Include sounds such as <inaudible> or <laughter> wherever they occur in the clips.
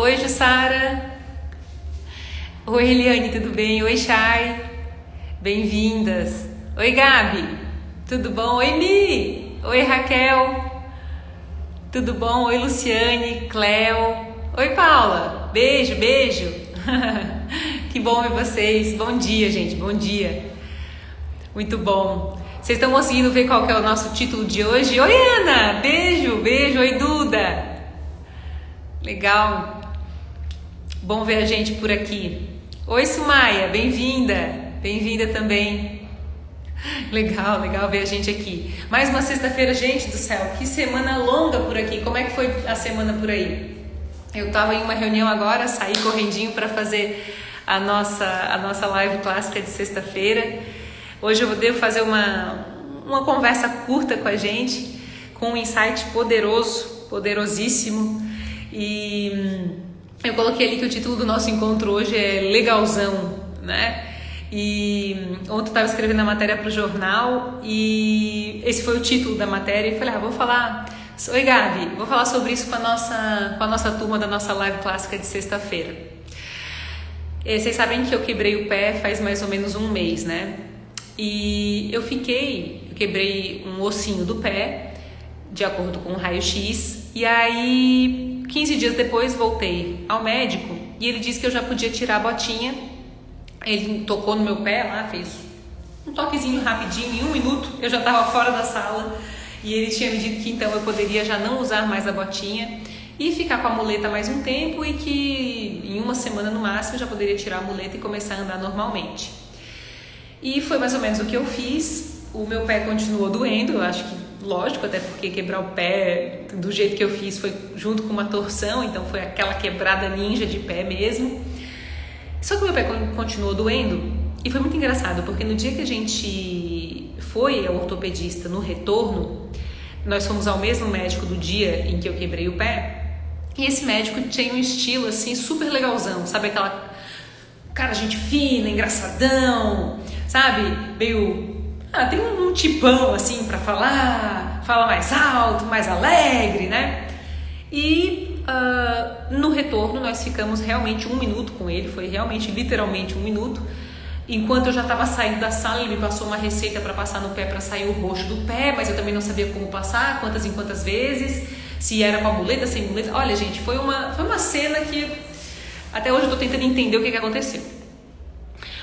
Oi, Jussara. Oi, Eliane, tudo bem? Oi, Chay. Bem-vindas. Oi, Gabi. Tudo bom? Oi, Mi. Oi, Raquel. Tudo bom? Oi, Luciane, Cleo. Oi, Paula. Beijo, beijo. <laughs> que bom ver vocês. Bom dia, gente. Bom dia. Muito bom. Vocês estão conseguindo ver qual é o nosso título de hoje? Oi, Ana! Beijo, beijo. Oi, Duda. Legal. Bom ver a gente por aqui. Oi, Sumaia, bem-vinda. Bem-vinda também. <laughs> Legal, legal ver a gente aqui. Mais uma sexta-feira, gente do céu. Que semana longa por aqui. Como é que foi a semana por aí? Eu estava em uma reunião agora, saí correndinho para fazer a nossa, a nossa live clássica de sexta-feira. Hoje eu devo fazer uma, uma conversa curta com a gente, com um insight poderoso, poderosíssimo. E hum, eu coloquei ali que o título do nosso encontro hoje é Legalzão, né? E ontem eu estava escrevendo a matéria para o jornal e esse foi o título da matéria e falei, ah, vou falar. Oi, Gabi, vou falar sobre isso com a nossa, com a nossa turma da nossa live clássica de sexta-feira. Vocês sabem que eu quebrei o pé faz mais ou menos um mês, né? E eu fiquei, eu quebrei um ossinho do pé, de acordo com o raio-x, e aí 15 dias depois voltei ao médico e ele disse que eu já podia tirar a botinha. Ele tocou no meu pé lá, fez um toquezinho rapidinho, em um minuto eu já estava fora da sala e ele tinha me dito que então eu poderia já não usar mais a botinha e ficar com a muleta mais um tempo e que em uma semana no máximo eu já poderia tirar a muleta e começar a andar normalmente. E foi mais ou menos o que eu fiz. O meu pé continuou doendo, eu acho que lógico, até porque quebrar o pé do jeito que eu fiz foi junto com uma torção, então foi aquela quebrada ninja de pé mesmo. Só que o meu pé continuou doendo e foi muito engraçado, porque no dia que a gente foi ao ortopedista no retorno, nós fomos ao mesmo médico do dia em que eu quebrei o pé. E esse médico tinha um estilo assim super legalzão, sabe aquela cara gente fina, engraçadão, sabe? Meio. Ah, tem um, tipão assim para falar, fala mais alto, mais alegre, né? E uh, no retorno nós ficamos realmente um minuto com ele, foi realmente literalmente um minuto. Enquanto eu já estava saindo da sala, ele me passou uma receita para passar no pé para sair o roxo do pé, mas eu também não sabia como passar, quantas em quantas vezes, se era com a muleta, sem muleta. Olha, gente, foi uma, foi uma cena que até hoje eu estou tentando entender o que, que aconteceu.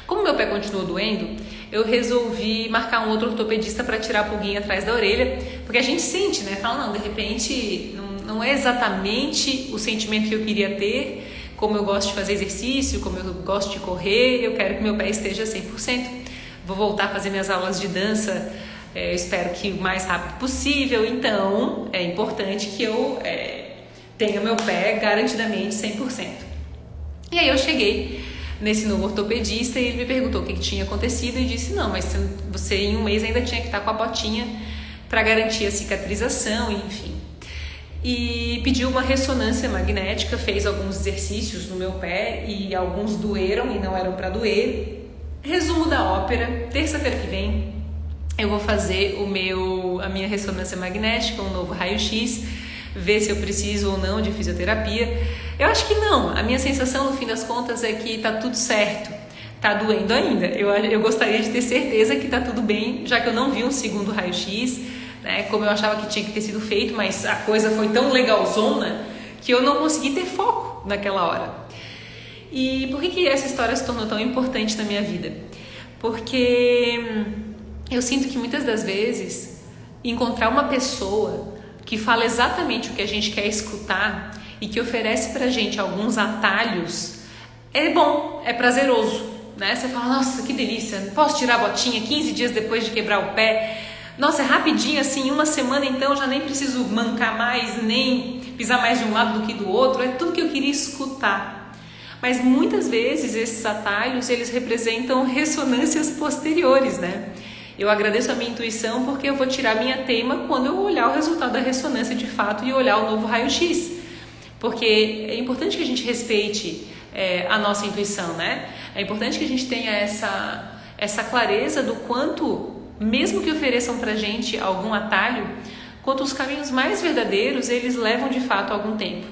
Como meu pé continuou doendo, eu resolvi marcar um outro ortopedista para tirar a pulguinha atrás da orelha, porque a gente sente, né? Fala, não, de repente não, não é exatamente o sentimento que eu queria ter, como eu gosto de fazer exercício, como eu gosto de correr, eu quero que meu pé esteja 100%. Vou voltar a fazer minhas aulas de dança, é, espero que o mais rápido possível, então é importante que eu é, tenha meu pé garantidamente 100%. E aí eu cheguei nesse novo ortopedista e ele me perguntou o que, que tinha acontecido e disse: Não, mas você em um mês ainda tinha que estar com a botinha para garantir a cicatrização, enfim. E pediu uma ressonância magnética, fez alguns exercícios no meu pé e alguns doeram e não eram para doer. Resumo da ópera: terça-feira que vem eu vou fazer o meu a minha ressonância magnética, um novo raio-x ver se eu preciso ou não de fisioterapia. Eu acho que não. A minha sensação, no fim das contas, é que tá tudo certo. Tá doendo ainda. Eu, eu gostaria de ter certeza que tá tudo bem, já que eu não vi um segundo raio-x, né? Como eu achava que tinha que ter sido feito, mas a coisa foi tão legalzona que eu não consegui ter foco naquela hora. E por que, que essa história se tornou tão importante na minha vida? Porque hum, eu sinto que muitas das vezes encontrar uma pessoa que fala exatamente o que a gente quer escutar e que oferece pra gente alguns atalhos, é bom, é prazeroso, né? Você fala, nossa, que delícia, posso tirar a botinha 15 dias depois de quebrar o pé. Nossa, é rapidinho assim, uma semana então já nem preciso mancar mais, nem pisar mais de um lado do que do outro, é tudo que eu queria escutar. Mas muitas vezes esses atalhos, eles representam ressonâncias posteriores, né? Eu agradeço a minha intuição porque eu vou tirar minha tema quando eu olhar o resultado da ressonância de fato e olhar o novo raio-x. Porque é importante que a gente respeite é, a nossa intuição, né? É importante que a gente tenha essa, essa clareza do quanto, mesmo que ofereçam pra gente algum atalho, quanto os caminhos mais verdadeiros eles levam de fato algum tempo.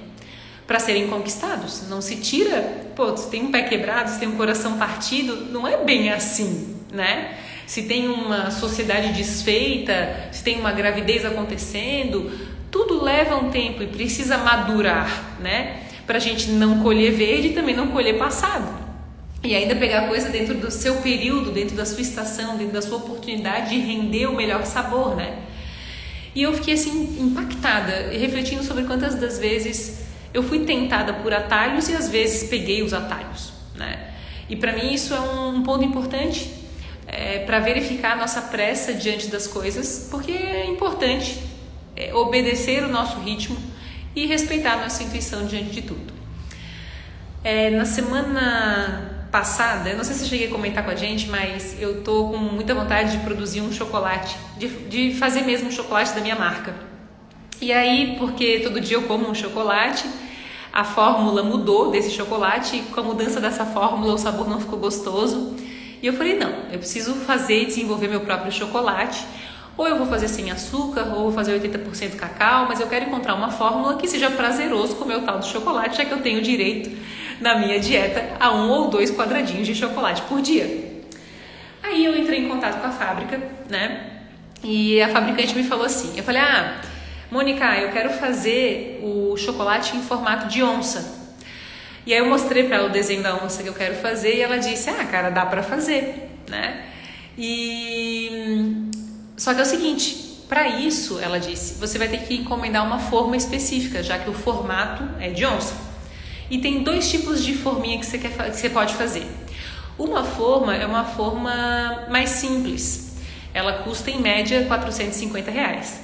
para serem conquistados. Não se tira, pô, se tem um pé quebrado, se tem um coração partido, não é bem assim, né? Se tem uma sociedade desfeita, se tem uma gravidez acontecendo, tudo leva um tempo e precisa madurar, né? Para a gente não colher verde e também não colher passado. E ainda pegar coisa dentro do seu período, dentro da sua estação, dentro da sua oportunidade de render o melhor sabor, né? E eu fiquei assim impactada, refletindo sobre quantas das vezes eu fui tentada por atalhos e às vezes peguei os atalhos, né? E para mim isso é um ponto importante é, para verificar a nossa pressa diante das coisas, porque é importante é, obedecer o nosso ritmo e respeitar a nossa intuição diante de tudo. É, na semana passada, eu não sei se cheguei a comentar com a gente, mas eu tô com muita vontade de produzir um chocolate, de, de fazer mesmo um chocolate da minha marca. E aí, porque todo dia eu como um chocolate, a fórmula mudou desse chocolate, e com a mudança dessa fórmula o sabor não ficou gostoso. E eu falei: não, eu preciso fazer e desenvolver meu próprio chocolate. Ou eu vou fazer sem açúcar, ou vou fazer 80% cacau, mas eu quero encontrar uma fórmula que seja prazeroso comer o tal do chocolate, já que eu tenho direito na minha dieta a um ou dois quadradinhos de chocolate por dia. Aí eu entrei em contato com a fábrica, né? E a fabricante me falou assim: eu falei, ah, Mônica, eu quero fazer o chocolate em formato de onça. E aí eu mostrei para ela o desenho da onça que eu quero fazer e ela disse: "Ah, cara, dá para fazer", né? E só que é o seguinte, para isso, ela disse, você vai ter que encomendar uma forma específica, já que o formato é de onça. E tem dois tipos de forminha que você, quer, que você pode fazer. Uma forma é uma forma mais simples. Ela custa em média 450 reais.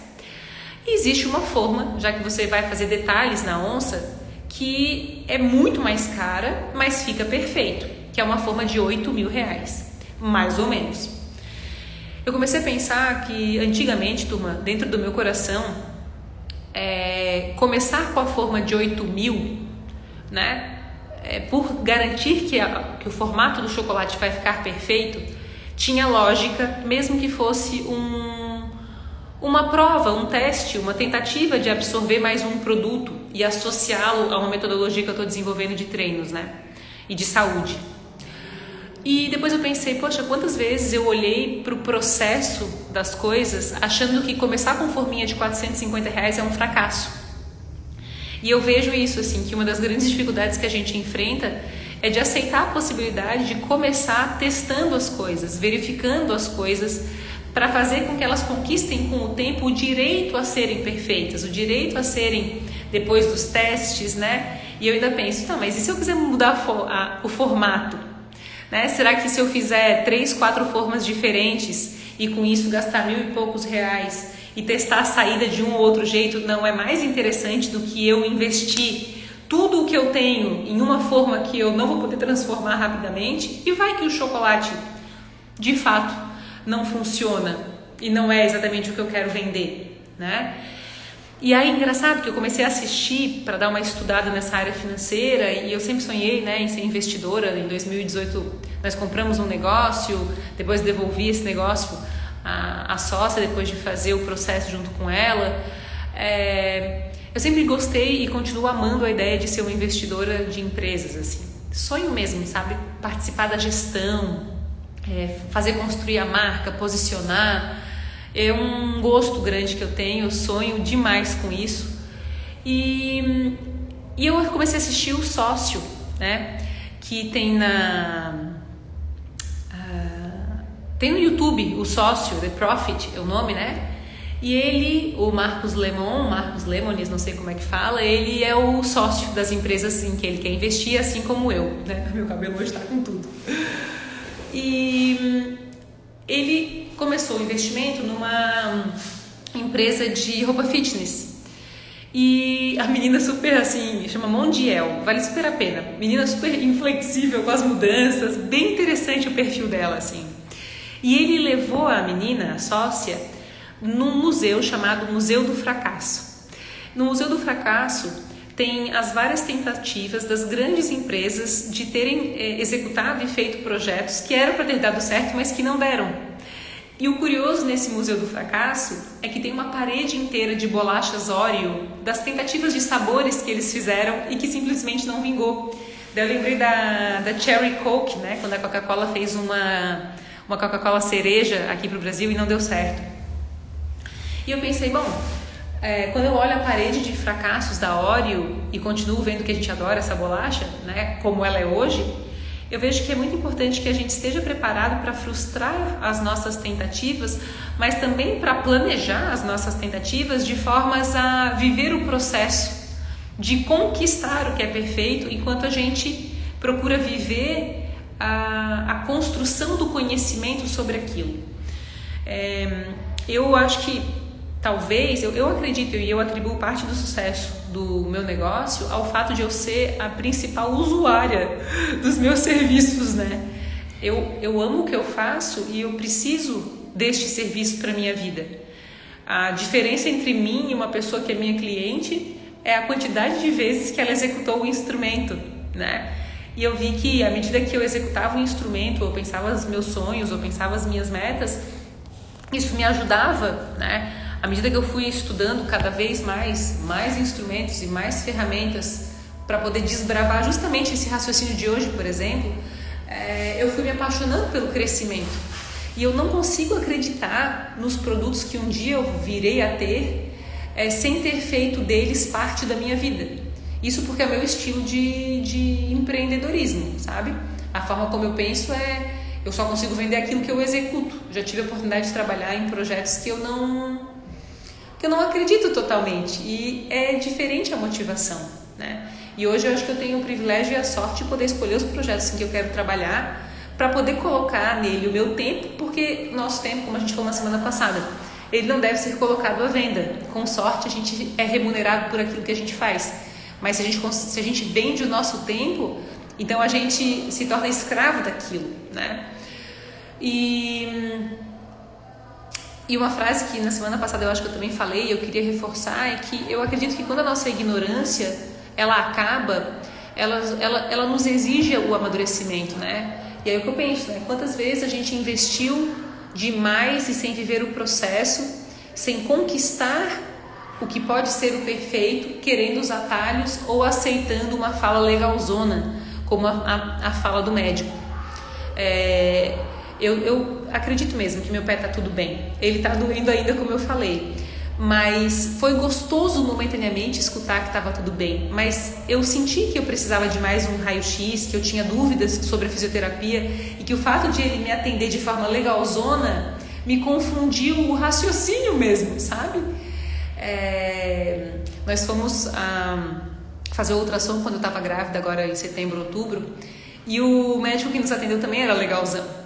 E existe uma forma, já que você vai fazer detalhes na onça, que é muito mais cara, mas fica perfeito, que é uma forma de 8 mil reais, mais ou menos. Eu comecei a pensar que antigamente, turma, dentro do meu coração, é, começar com a forma de 8 mil, né? É, por garantir que, a, que o formato do chocolate vai ficar perfeito, tinha lógica, mesmo que fosse um uma prova, um teste, uma tentativa de absorver mais um produto e associá-lo a uma metodologia que eu estou desenvolvendo de treinos, né? E de saúde. E depois eu pensei, poxa, quantas vezes eu olhei para o processo das coisas achando que começar com forminha de 450 reais é um fracasso. E eu vejo isso, assim, que uma das grandes dificuldades que a gente enfrenta é de aceitar a possibilidade de começar testando as coisas, verificando as coisas, para fazer com que elas conquistem com o tempo o direito a serem perfeitas, o direito a serem depois dos testes, né? E eu ainda penso, tá, mas e se eu quiser mudar o formato? Né? Será que se eu fizer três, quatro formas diferentes e com isso gastar mil e poucos reais e testar a saída de um ou outro jeito não é mais interessante do que eu investir tudo o que eu tenho em uma forma que eu não vou poder transformar rapidamente? E vai que o chocolate, de fato, não funciona e não é exatamente o que eu quero vender, né? E aí, engraçado que eu comecei a assistir para dar uma estudada nessa área financeira e eu sempre sonhei né, em ser investidora. Em 2018, nós compramos um negócio, depois devolvi esse negócio à, à sócia, depois de fazer o processo junto com ela. É, eu sempre gostei e continuo amando a ideia de ser uma investidora de empresas. assim Sonho mesmo, sabe? Participar da gestão, é, fazer construir a marca, posicionar. É um gosto grande que eu tenho, eu sonho demais com isso. E, e eu comecei a assistir o Sócio, né? Que tem na. Uh, tem no YouTube o Sócio, The Profit é o nome, né? E ele, o Marcos Lemon, Marcos Lemonis, não sei como é que fala, ele é o sócio das empresas em que ele quer investir, assim como eu, né? <laughs> Meu cabelo hoje está com tudo. E ele começou o investimento numa empresa de roupa fitness. E a menina super assim, chama Mondiel, vale super a pena. Menina super inflexível com as mudanças, bem interessante o perfil dela assim. E ele levou a menina, a sócia, num museu chamado Museu do Fracasso. No Museu do Fracasso, tem as várias tentativas das grandes empresas de terem é, executado e feito projetos que eram para ter dado certo, mas que não deram. E o curioso nesse Museu do Fracasso é que tem uma parede inteira de bolachas Oreo das tentativas de sabores que eles fizeram e que simplesmente não vingou. Daí eu lembrei da, da Cherry Coke, né? Quando a Coca-Cola fez uma, uma Coca-Cola cereja aqui para o Brasil e não deu certo. E eu pensei, bom, é, quando eu olho a parede de fracassos da Oreo e continuo vendo que a gente adora essa bolacha, né? Como ela é hoje, eu vejo que é muito importante que a gente esteja preparado para frustrar as nossas tentativas, mas também para planejar as nossas tentativas de formas a viver o processo de conquistar o que é perfeito, enquanto a gente procura viver a, a construção do conhecimento sobre aquilo. É, eu acho que talvez, eu, eu acredito e eu atribuo parte do sucesso do meu negócio ao fato de eu ser a principal usuária dos meus serviços, né? Eu, eu amo o que eu faço e eu preciso deste serviço para minha vida. A diferença entre mim e uma pessoa que é minha cliente é a quantidade de vezes que ela executou o instrumento, né? E eu vi que à medida que eu executava o instrumento, eu pensava os meus sonhos, eu pensava as minhas metas, isso me ajudava, né? À medida que eu fui estudando cada vez mais, mais instrumentos e mais ferramentas para poder desbravar justamente esse raciocínio de hoje, por exemplo, é, eu fui me apaixonando pelo crescimento. E eu não consigo acreditar nos produtos que um dia eu virei a ter é, sem ter feito deles parte da minha vida. Isso porque é o meu estilo de, de empreendedorismo, sabe? A forma como eu penso é eu só consigo vender aquilo que eu executo. Já tive a oportunidade de trabalhar em projetos que eu não que eu não acredito totalmente e é diferente a motivação, né? E hoje eu acho que eu tenho o privilégio e a sorte de poder escolher os projetos em que eu quero trabalhar para poder colocar nele o meu tempo, porque nosso tempo, como a gente falou na semana passada, ele não deve ser colocado à venda. Com sorte, a gente é remunerado por aquilo que a gente faz. Mas se a gente, se a gente vende o nosso tempo, então a gente se torna escravo daquilo, né? E e uma frase que na semana passada eu acho que eu também falei, eu queria reforçar, é que eu acredito que quando a nossa ignorância ela acaba, ela, ela, ela nos exige o amadurecimento, né? E aí o que eu penso, né? Quantas vezes a gente investiu demais e sem viver o processo, sem conquistar o que pode ser o perfeito, querendo os atalhos ou aceitando uma fala legalzona, como a, a, a fala do médico. É, eu, eu acredito mesmo que meu pé tá tudo bem. Ele tá doendo ainda, como eu falei. Mas foi gostoso momentaneamente escutar que estava tudo bem. Mas eu senti que eu precisava de mais um raio-x, que eu tinha dúvidas sobre a fisioterapia e que o fato de ele me atender de forma legalzona me confundiu o raciocínio mesmo, sabe? É... Nós fomos ah, fazer ultrassom quando eu estava grávida, agora em setembro, outubro, e o médico que nos atendeu também era legalzão.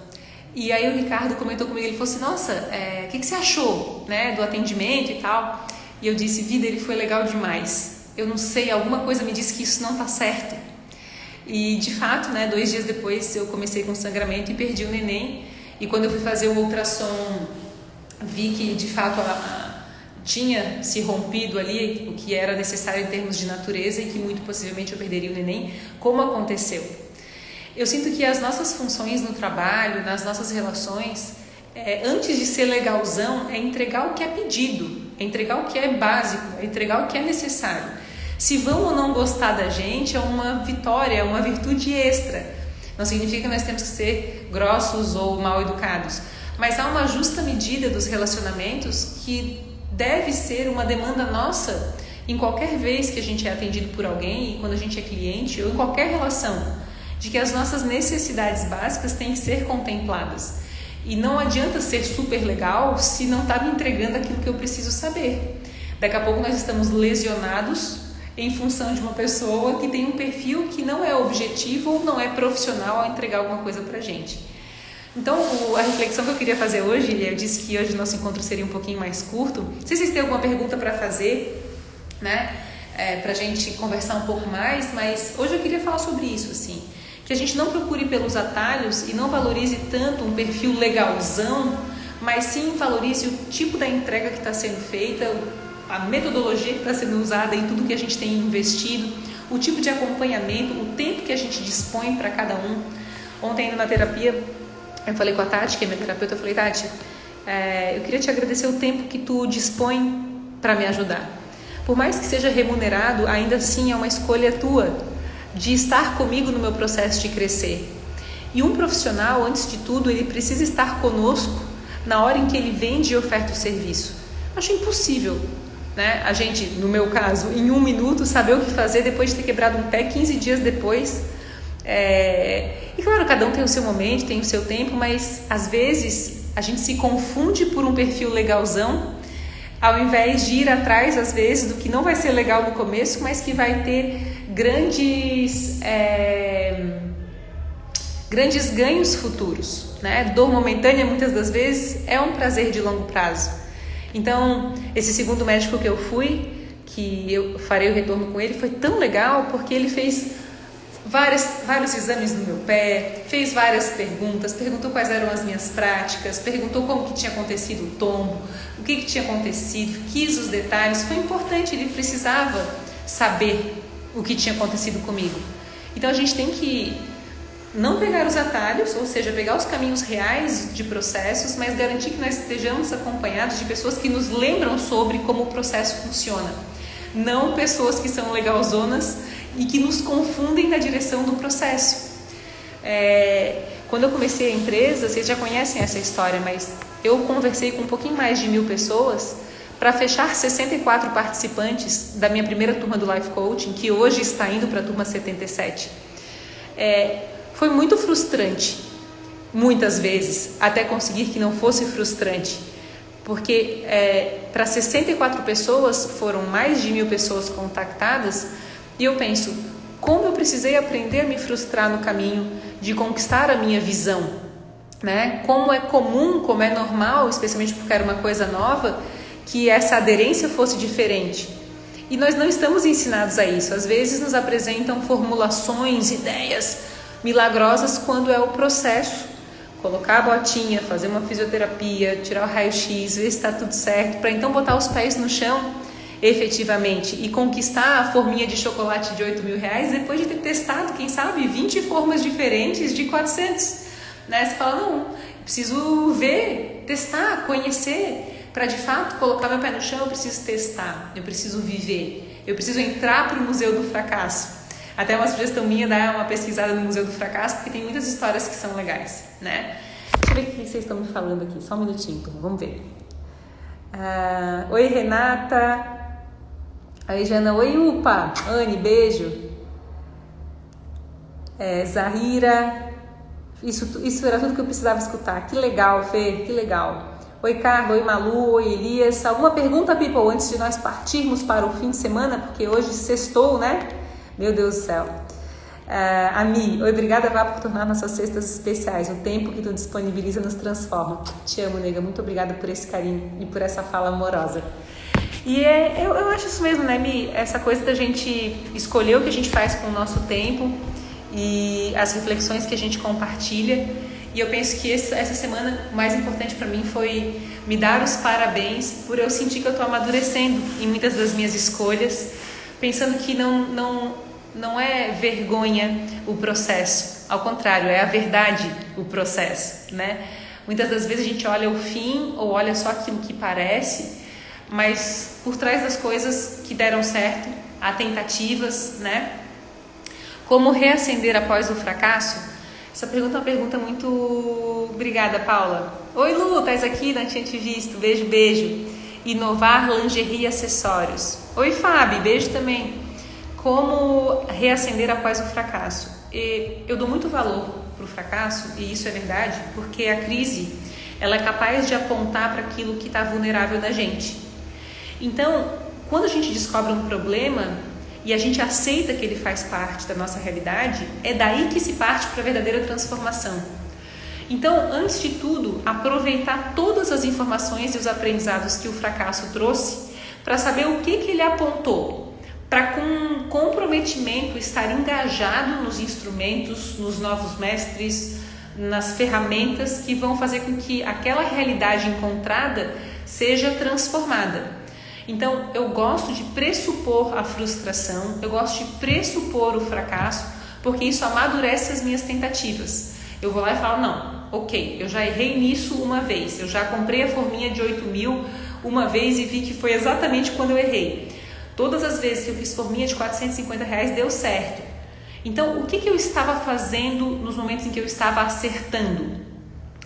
E aí o Ricardo comentou comigo, ele falou assim, nossa, o é, que, que você achou né, do atendimento e tal? E eu disse, vida, ele foi legal demais. Eu não sei, alguma coisa me disse que isso não tá certo. E de fato, né, dois dias depois eu comecei com sangramento e perdi o neném. E quando eu fui fazer o ultrassom, vi que de fato a, tinha se rompido ali o que era necessário em termos de natureza e que muito possivelmente eu perderia o neném, como aconteceu. Eu sinto que as nossas funções no trabalho, nas nossas relações, é, antes de ser legalzão, é entregar o que é pedido, é entregar o que é básico, é entregar o que é necessário. Se vão ou não gostar da gente é uma vitória, é uma virtude extra. Não significa que nós temos que ser grossos ou mal educados, mas há uma justa medida dos relacionamentos que deve ser uma demanda nossa em qualquer vez que a gente é atendido por alguém, quando a gente é cliente ou em qualquer relação de que as nossas necessidades básicas têm que ser contempladas. E não adianta ser super legal se não está me entregando aquilo que eu preciso saber. Daqui a pouco nós estamos lesionados em função de uma pessoa que tem um perfil que não é objetivo ou não é profissional ao entregar alguma coisa para gente. Então, a reflexão que eu queria fazer hoje, eu disse que hoje nosso encontro seria um pouquinho mais curto. Não sei se vocês têm alguma pergunta para fazer, né? É, para a gente conversar um pouco mais, mas hoje eu queria falar sobre isso, assim que a gente não procure pelos atalhos e não valorize tanto um perfil legalzão, mas sim valorize o tipo da entrega que está sendo feita, a metodologia que está sendo usada em tudo que a gente tem investido, o tipo de acompanhamento, o tempo que a gente dispõe para cada um. Ontem, indo na terapia, eu falei com a Tati, que é minha terapeuta, eu falei, Tati, é, eu queria te agradecer o tempo que tu dispõe para me ajudar. Por mais que seja remunerado, ainda assim é uma escolha tua de estar comigo no meu processo de crescer. E um profissional, antes de tudo, ele precisa estar conosco na hora em que ele vende e oferta o serviço. Acho impossível, né? A gente, no meu caso, em um minuto, saber o que fazer depois de ter quebrado um pé 15 dias depois. É... E claro, cada um tem o seu momento, tem o seu tempo, mas às vezes a gente se confunde por um perfil legalzão, ao invés de ir atrás, às vezes, do que não vai ser legal no começo, mas que vai ter grandes. É grandes ganhos futuros. Né? Dor momentânea, muitas das vezes, é um prazer de longo prazo. Então, esse segundo médico que eu fui, que eu farei o retorno com ele, foi tão legal porque ele fez várias, vários exames no meu pé, fez várias perguntas, perguntou quais eram as minhas práticas, perguntou como que tinha acontecido o tombo, o que, que tinha acontecido, quis os detalhes. Foi importante, ele precisava saber o que tinha acontecido comigo. Então a gente tem que não pegar os atalhos, ou seja, pegar os caminhos reais de processos, mas garantir que nós estejamos acompanhados de pessoas que nos lembram sobre como o processo funciona. Não pessoas que são legalzonas e que nos confundem na direção do processo. É, quando eu comecei a empresa, vocês já conhecem essa história, mas eu conversei com um pouquinho mais de mil pessoas para fechar 64 participantes da minha primeira turma do Life Coaching, que hoje está indo para a turma 77. É, foi muito frustrante, muitas vezes, até conseguir que não fosse frustrante, porque é, para 64 pessoas foram mais de mil pessoas contactadas e eu penso, como eu precisei aprender a me frustrar no caminho de conquistar a minha visão, né? Como é comum, como é normal, especialmente porque era uma coisa nova, que essa aderência fosse diferente. E nós não estamos ensinados a isso. Às vezes nos apresentam formulações, ideias milagrosas quando é o processo. Colocar a botinha, fazer uma fisioterapia, tirar o raio-x, ver se está tudo certo, para então botar os pés no chão efetivamente e conquistar a forminha de chocolate de 8 mil reais depois de ter testado, quem sabe, 20 formas diferentes de 400. Né? Você fala, não, preciso ver, testar, conhecer, para de fato colocar meu pé no chão, eu preciso testar, eu preciso viver, eu preciso entrar para o Museu do Fracasso. Até uma sugestão minha dar uma pesquisada no Museu do Fracasso, porque tem muitas histórias que são legais, né? Deixa eu ver o que vocês estão me falando aqui, só um minutinho, então, vamos ver. Ah, Oi, Renata. Aí, Jana. Oi, Upa. Anne, beijo. É, Zahira. Isso, isso era tudo que eu precisava escutar. Que legal, Fê, que legal. Oi, Carla. Oi, Malu. Oi, Elias. Alguma pergunta, people, antes de nós partirmos para o fim de semana? Porque hoje sextou, né? Meu Deus do céu. Uh, Ami, obrigada Vá por tornar nossas cestas especiais. O tempo que tu disponibiliza nos transforma. Te amo, nega. Muito obrigada por esse carinho e por essa fala amorosa. E é, eu, eu acho isso mesmo, né, Mi? Essa coisa da gente escolher o que a gente faz com o nosso tempo e as reflexões que a gente compartilha. E eu penso que essa semana o mais importante para mim foi me dar os parabéns por eu sentir que eu estou amadurecendo em muitas das minhas escolhas, pensando que não, não não é vergonha o processo, ao contrário, é a verdade o processo, né? Muitas das vezes a gente olha o fim ou olha só aquilo que parece, mas por trás das coisas que deram certo, há tentativas, né? Como reacender após o fracasso? Essa pergunta é uma pergunta muito. Obrigada, Paula. Oi, Lu, estás aqui? Não tinha te visto. Beijo, beijo. Inovar lingerie e acessórios. Oi, Fábio, beijo também como reacender após o fracasso. E eu dou muito valor para o fracasso, e isso é verdade, porque a crise ela é capaz de apontar para aquilo que está vulnerável na gente. Então, quando a gente descobre um problema e a gente aceita que ele faz parte da nossa realidade, é daí que se parte para a verdadeira transformação. Então, antes de tudo, aproveitar todas as informações e os aprendizados que o fracasso trouxe para saber o que, que ele apontou para com comprometimento estar engajado nos instrumentos, nos novos mestres, nas ferramentas que vão fazer com que aquela realidade encontrada seja transformada. Então, eu gosto de pressupor a frustração, eu gosto de pressupor o fracasso, porque isso amadurece as minhas tentativas. Eu vou lá e falo: não, ok, eu já errei nisso uma vez, eu já comprei a forminha de 8 mil uma vez e vi que foi exatamente quando eu errei. Todas as vezes que eu fiz forminha de 450 reais deu certo. Então, o que, que eu estava fazendo nos momentos em que eu estava acertando?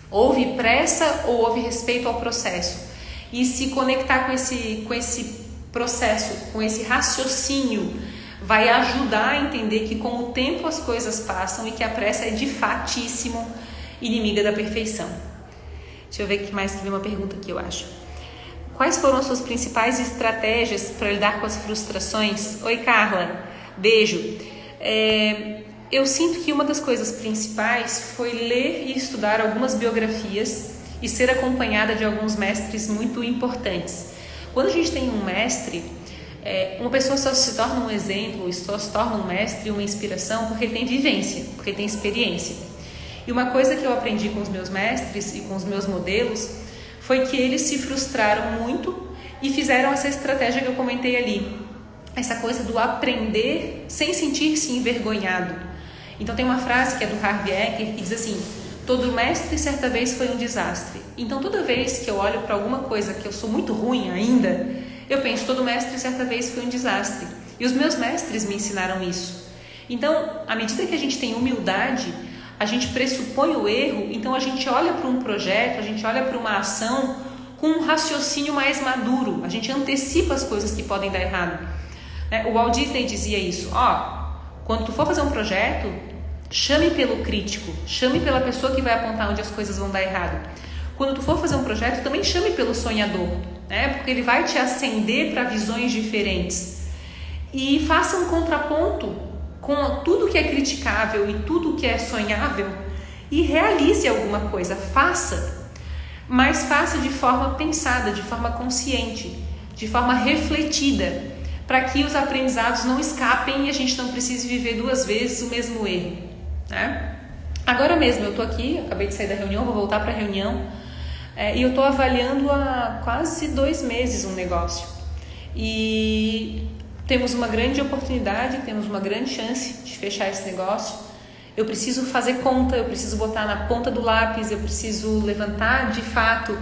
Houve pressa ou houve respeito ao processo? E se conectar com esse, com esse processo, com esse raciocínio, vai ajudar a entender que com o tempo as coisas passam e que a pressa é de fatíssimo inimiga da perfeição. Deixa eu ver que mais teve uma pergunta aqui, eu acho. Quais foram as suas principais estratégias para lidar com as frustrações? Oi, Carla. Beijo. É, eu sinto que uma das coisas principais foi ler e estudar algumas biografias e ser acompanhada de alguns mestres muito importantes. Quando a gente tem um mestre, é, uma pessoa só se torna um exemplo, só se torna um mestre, uma inspiração, porque tem vivência, porque tem experiência. E uma coisa que eu aprendi com os meus mestres e com os meus modelos foi que eles se frustraram muito e fizeram essa estratégia que eu comentei ali. Essa coisa do aprender sem sentir-se envergonhado. Então tem uma frase que é do Harvey Ecker que diz assim: todo mestre certa vez foi um desastre. Então toda vez que eu olho para alguma coisa que eu sou muito ruim ainda, eu penso todo mestre certa vez foi um desastre. E os meus mestres me ensinaram isso. Então, à medida que a gente tem humildade, a gente pressupõe o erro, então a gente olha para um projeto, a gente olha para uma ação com um raciocínio mais maduro, a gente antecipa as coisas que podem dar errado. Né? O Walt Disney dizia isso: ó, quando tu for fazer um projeto, chame pelo crítico, chame pela pessoa que vai apontar onde as coisas vão dar errado. Quando tu for fazer um projeto, também chame pelo sonhador, né? Porque ele vai te acender para visões diferentes. E faça um contraponto com tudo que é criticável e tudo que é sonhável e realize alguma coisa, faça, mas faça de forma pensada, de forma consciente, de forma refletida, para que os aprendizados não escapem e a gente não precise viver duas vezes o mesmo erro. Né? Agora mesmo eu estou aqui, acabei de sair da reunião, vou voltar para a reunião é, e eu estou avaliando há quase dois meses um negócio. E temos uma grande oportunidade, temos uma grande chance de fechar esse negócio. Eu preciso fazer conta, eu preciso botar na ponta do lápis, eu preciso levantar de fato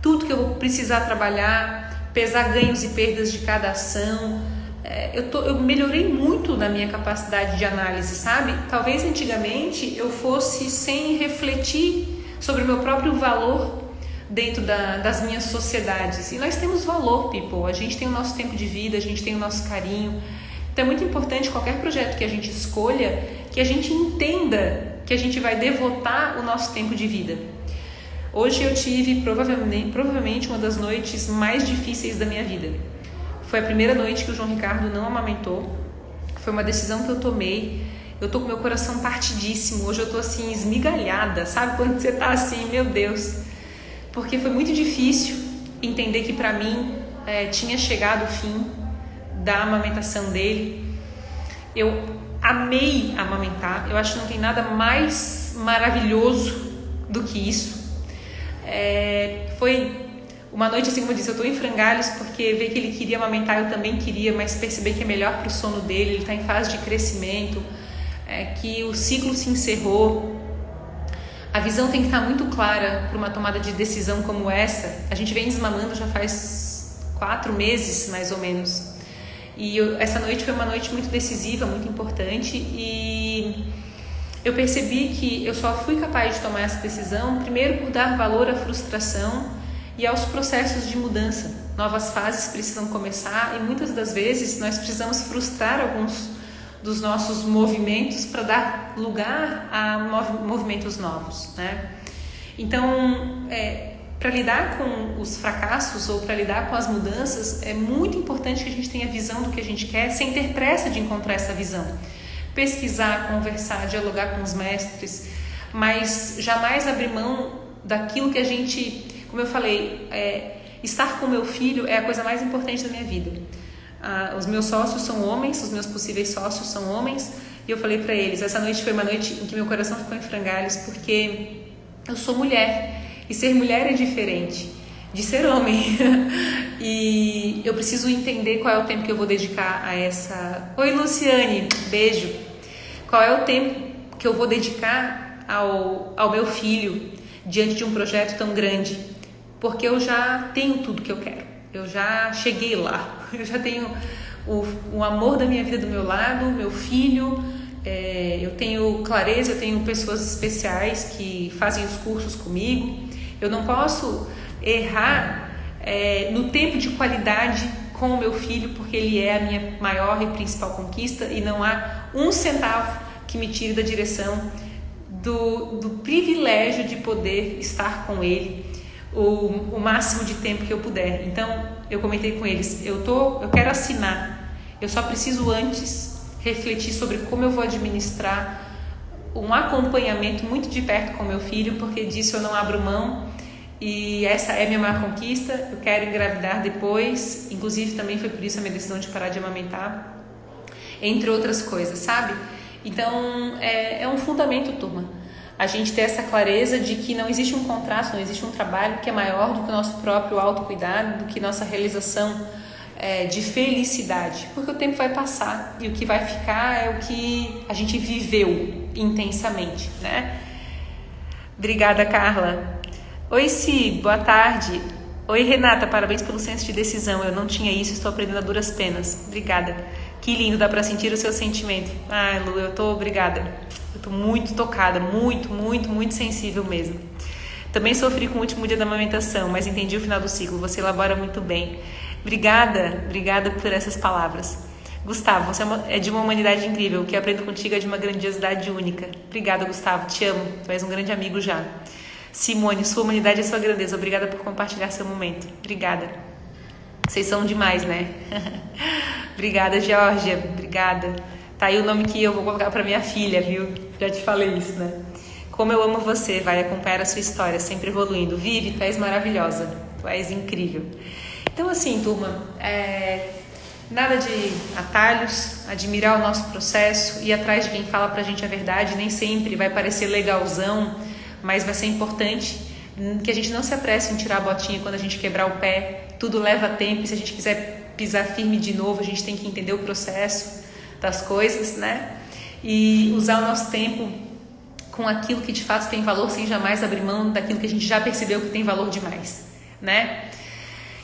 tudo que eu vou precisar trabalhar, pesar ganhos e perdas de cada ação. É, eu, tô, eu melhorei muito na minha capacidade de análise, sabe? Talvez antigamente eu fosse sem refletir sobre o meu próprio valor dentro da, das minhas sociedades. E nós temos valor, people. A gente tem o nosso tempo de vida, a gente tem o nosso carinho. Então é muito importante qualquer projeto que a gente escolha, que a gente entenda que a gente vai devotar o nosso tempo de vida. Hoje eu tive provavelmente, provavelmente uma das noites mais difíceis da minha vida. Foi a primeira noite que o João Ricardo não amamentou. Foi uma decisão que eu tomei. Eu tô com meu coração partidíssimo. Hoje eu tô assim esmigalhada, sabe quando você tá assim, meu Deus porque foi muito difícil entender que para mim é, tinha chegado o fim da amamentação dele. Eu amei amamentar, eu acho que não tem nada mais maravilhoso do que isso. É, foi uma noite, assim como eu disse, eu estou em frangalhos porque ver que ele queria amamentar, eu também queria, mas perceber que é melhor para o sono dele, ele está em fase de crescimento, é, que o ciclo se encerrou, a visão tem que estar muito clara para uma tomada de decisão como essa. A gente vem desmamando já faz quatro meses, mais ou menos. E eu, essa noite foi uma noite muito decisiva, muito importante. E eu percebi que eu só fui capaz de tomar essa decisão, primeiro por dar valor à frustração e aos processos de mudança. Novas fases precisam começar e muitas das vezes nós precisamos frustrar alguns dos nossos movimentos para dar lugar a movimentos novos, né? Então, é, para lidar com os fracassos ou para lidar com as mudanças, é muito importante que a gente tenha visão do que a gente quer, sem ter pressa de encontrar essa visão. Pesquisar, conversar, dialogar com os mestres, mas jamais abrir mão daquilo que a gente, como eu falei, é, estar com meu filho é a coisa mais importante da minha vida. Ah, os meus sócios são homens, os meus possíveis sócios são homens, e eu falei para eles: essa noite foi uma noite em que meu coração ficou em frangalhos, porque eu sou mulher, e ser mulher é diferente de ser homem. <laughs> e eu preciso entender qual é o tempo que eu vou dedicar a essa. Oi, Luciane, beijo. Qual é o tempo que eu vou dedicar ao, ao meu filho diante de um projeto tão grande, porque eu já tenho tudo que eu quero, eu já cheguei lá, <laughs> eu já tenho o, o amor da minha vida do meu lado, meu filho, é, eu tenho clareza, eu tenho pessoas especiais que fazem os cursos comigo, eu não posso errar é, no tempo de qualidade com o meu filho, porque ele é a minha maior e principal conquista e não há um centavo que me tire da direção do, do privilégio de poder estar com ele o, o máximo de tempo que eu puder. Então, eu comentei com eles, eu tô, eu quero assinar. Eu só preciso antes refletir sobre como eu vou administrar um acompanhamento muito de perto com meu filho, porque disso eu não abro mão. E essa é minha maior conquista. Eu quero engravidar depois, inclusive também foi por isso a minha decisão de parar de amamentar, entre outras coisas, sabe? Então é, é um fundamento, turma. A gente ter essa clareza de que não existe um contrato, não existe um trabalho que é maior do que o nosso próprio autocuidado, do que nossa realização é, de felicidade, porque o tempo vai passar e o que vai ficar é o que a gente viveu intensamente, né? Obrigada, Carla. Oi, Si, boa tarde. Oi, Renata, parabéns pelo senso de decisão. Eu não tinha isso, estou aprendendo a duras penas. Obrigada. Que lindo, dá para sentir o seu sentimento. Ai, Lu, eu tô obrigada. Tô muito tocada, muito, muito, muito sensível mesmo. Também sofri com o último dia da amamentação, mas entendi o final do ciclo. Você elabora muito bem. Obrigada, obrigada por essas palavras. Gustavo, você é, é de uma humanidade incrível. O que aprendo contigo é de uma grandiosidade única. Obrigada, Gustavo. Te amo. Tu és um grande amigo já. Simone, sua humanidade é sua grandeza. Obrigada por compartilhar seu momento. Obrigada. Vocês são demais, né? <laughs> obrigada, Georgia. Obrigada. Tá aí o nome que eu vou colocar para minha filha, viu? Já te falei isso, né? Como eu amo você, vai acompanhar a sua história, sempre evoluindo. Vive, tu és maravilhosa, tu és incrível. Então, assim, turma, é, nada de atalhos, admirar o nosso processo, ir atrás de quem fala pra gente a verdade, nem sempre vai parecer legalzão, mas vai ser importante que a gente não se apresse em tirar a botinha quando a gente quebrar o pé. Tudo leva tempo e se a gente quiser pisar firme de novo, a gente tem que entender o processo das coisas, né? E usar o nosso tempo com aquilo que de fato tem valor, sem jamais abrir mão daquilo que a gente já percebeu que tem valor demais, né?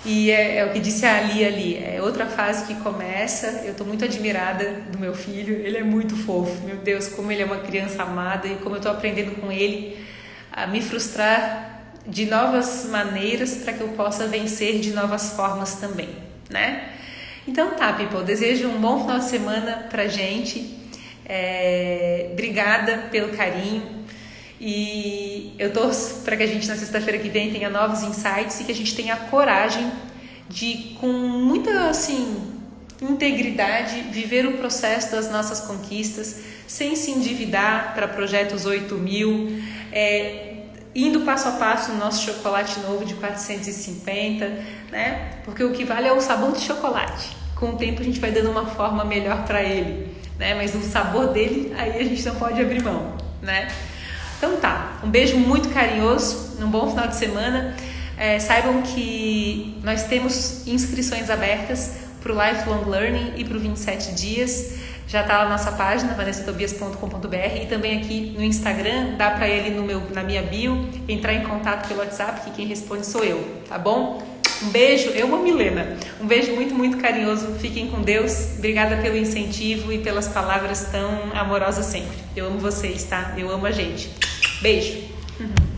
E é, é, o que disse a Ali ali, é outra fase que começa. Eu estou muito admirada do meu filho, ele é muito fofo. Meu Deus, como ele é uma criança amada e como eu estou aprendendo com ele a me frustrar de novas maneiras para que eu possa vencer de novas formas também, né? Então tá, people, desejo um bom final de semana pra gente. É, obrigada pelo carinho. E eu torço para que a gente na sexta-feira que vem tenha novos insights e que a gente tenha a coragem de, com muita assim, integridade, viver o processo das nossas conquistas sem se endividar para projetos 8 mil, é, indo passo a passo no nosso chocolate novo de 450, né? Porque o que vale é o sabor de chocolate. Com o tempo a gente vai dando uma forma melhor para ele, né? Mas o sabor dele aí a gente não pode abrir mão, né? Então tá, um beijo muito carinhoso, um bom final de semana. É, saibam que nós temos inscrições abertas para o Lifelong Learning e para o 27 dias. Já está lá na nossa página, vanessatobias.com.br e também aqui no Instagram, dá para ele no meu, na minha bio, entrar em contato pelo WhatsApp, que quem responde sou eu, tá bom? Um beijo, eu amo Milena. Um beijo muito, muito carinhoso. Fiquem com Deus. Obrigada pelo incentivo e pelas palavras tão amorosas sempre. Eu amo vocês, tá? Eu amo a gente. Beijo. Uhum.